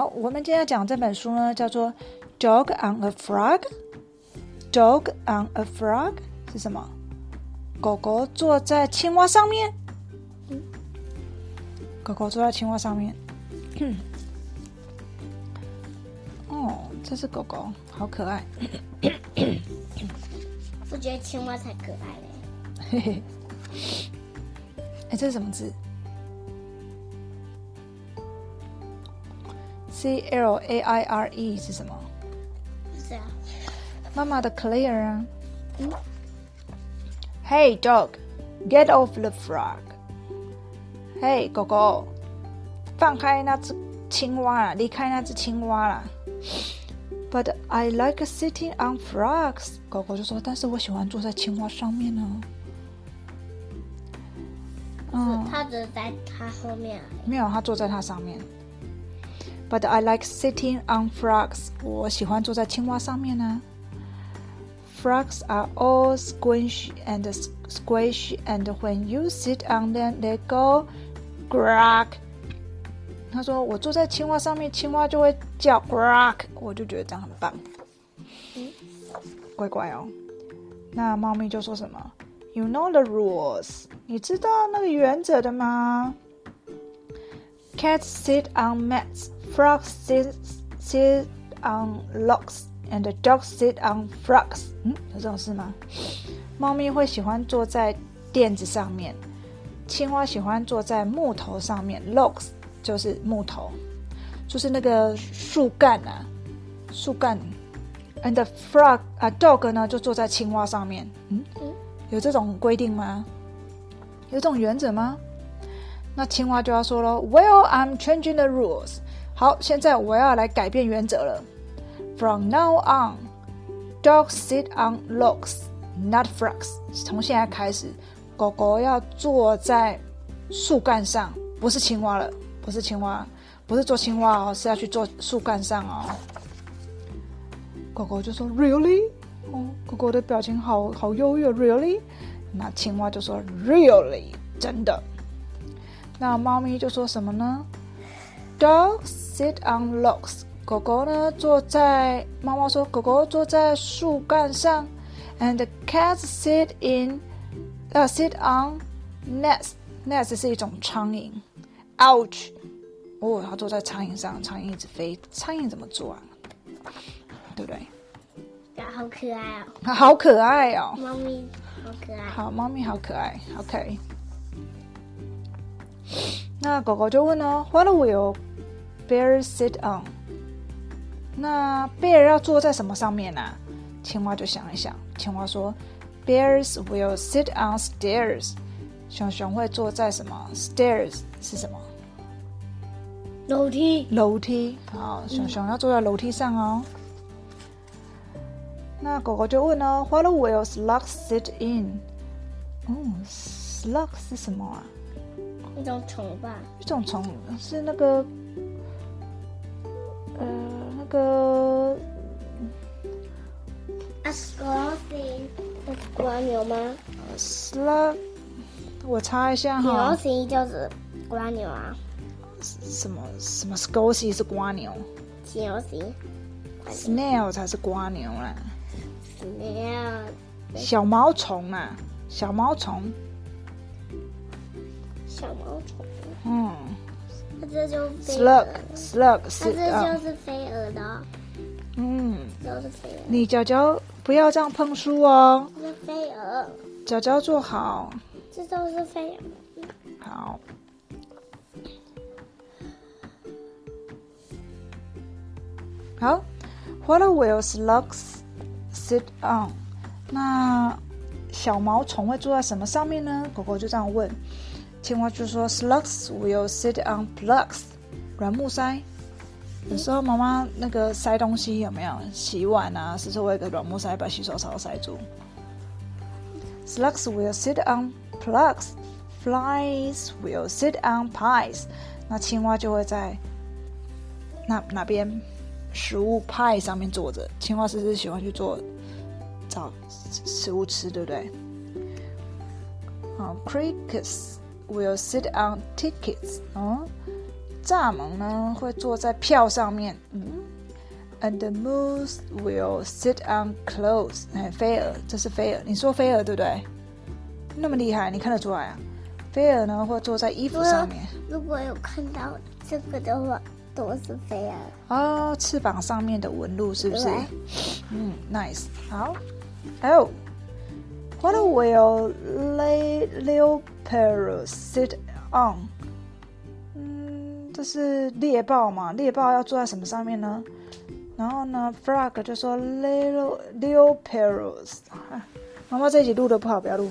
好，我们今天要讲这本书呢，叫做《Dog on a Frog》。Dog on a Frog 是什么？狗狗坐在青蛙上面。狗狗坐在青蛙上面。哦，这是狗狗，好可爱。我觉得青蛙才可爱嘞。嘿嘿。哎，这是什么字？C L A I R E 是什么？是啊。妈妈的 Clear 啊。嗯。Hey dog, get off the frog. Hey 狗狗，放开那只青蛙啦，离开那只青蛙啦。But I like sitting on frogs. 狗狗就说：“但是我喜欢坐在青蛙上面呢。”嗯，它只在它后面。没有，它坐在它上面。But I like sitting on frogs. 我喜欢坐在青蛙上面呢。Frogs are all squishy and squishy, and when you sit on them, they go grog. 他说：“我坐在青蛙上面，青蛙就会叫 grog。”我就觉得这样很棒，乖乖哦。那猫咪就说什么：“You know the rules？你知道那个原则的吗？Cats sit on mats, Frog sits sit on logs, and dog sit on frogs。嗯，有这种事吗？猫咪会喜欢坐在垫子上面，青蛙喜欢坐在木头上面，logs。”就是木头，就是那个树干啊，树干。And the frog 啊，dog 呢就坐在青蛙上面。嗯，有这种规定吗？有这种原则吗？那青蛙就要说了，Well, I'm changing the rules。好，现在我要来改变原则了。From now on, dogs sit on logs, not frogs。从现在开始，狗狗要坐在树干上，不是青蛙了。不是青蛙，不是做青蛙哦，是要去做树干上哦。狗狗就说：“Really？” 哦，狗狗的表情好好优越，“Really？” 那青蛙就说：“Really？” 真的。那猫咪就说什么呢？“Dogs sit on logs。”狗狗呢坐在，猫猫说：“狗狗坐在树干上。”And cats sit in，呃，sit on nest。nest 是一种苍蝇。Ouch！哦，它坐在苍蝇上，苍蝇一直飞。苍蝇怎么做啊？对不对？好可爱哦！它好可爱哦！猫咪好可爱。好，猫咪好可爱。OK。那狗狗就问呢：“What will bear sit on？” 那 bear 要坐在什么上面呢？青蛙就想一想，青蛙说：“Bears will sit on stairs。”熊熊会坐在什么？Stairs 是什么？楼梯，楼梯，好，熊熊要坐在楼梯上哦。那狗狗就问哦，What will slugs sit in？哦，slug 是什么啊？一种虫吧。一种虫是那个，呃，那个。是蜗牛吗？Slug，我查一下哈。牛形就是蜗牛啊。什么什么 s c o s y 是瓜牛，牛形，snail 才是瓜牛啦，snail 小毛虫啊，小毛虫，小毛虫，嗯，它这就 slug，slug 是，它这就是飞蛾的，嗯，都是飞蛾，你脚脚不要这样碰书哦，是飞蛾，脚脚坐好，这都是飞蛾，好。好，What will slugs sit on？那小毛虫会坐在什么上面呢？狗狗就这样问。青蛙就说：Slugs will sit on plugs，软木塞。有时候妈妈那个塞东西有没有？洗碗啊，是说我有个软木塞把洗手槽塞住。Slugs will sit on plugs。Flies will sit on pies。那青蛙就会在那哪边？食物派上面坐着，青蛙是不是喜欢去做找食物吃，对不对？好，crickets will sit on tickets。哦，蚱蜢呢会坐在票上面。嗯，and the moose will sit on clothes。哎，飞蛾，这是飞蛾。你说飞蛾对不对？那么厉害，你看得出来啊？飞蛾呢会坐在衣服上面。如果有看到这个的话，都是飞蛾。哦，翅膀上面的纹路是不是？嗯，nice。好，还有，What will leopard sit on？嗯，这是猎豹嘛？猎豹要坐在什么上面呢？然后呢，Frog 就说 little new Perils。妈妈这一集录的不好，不要录。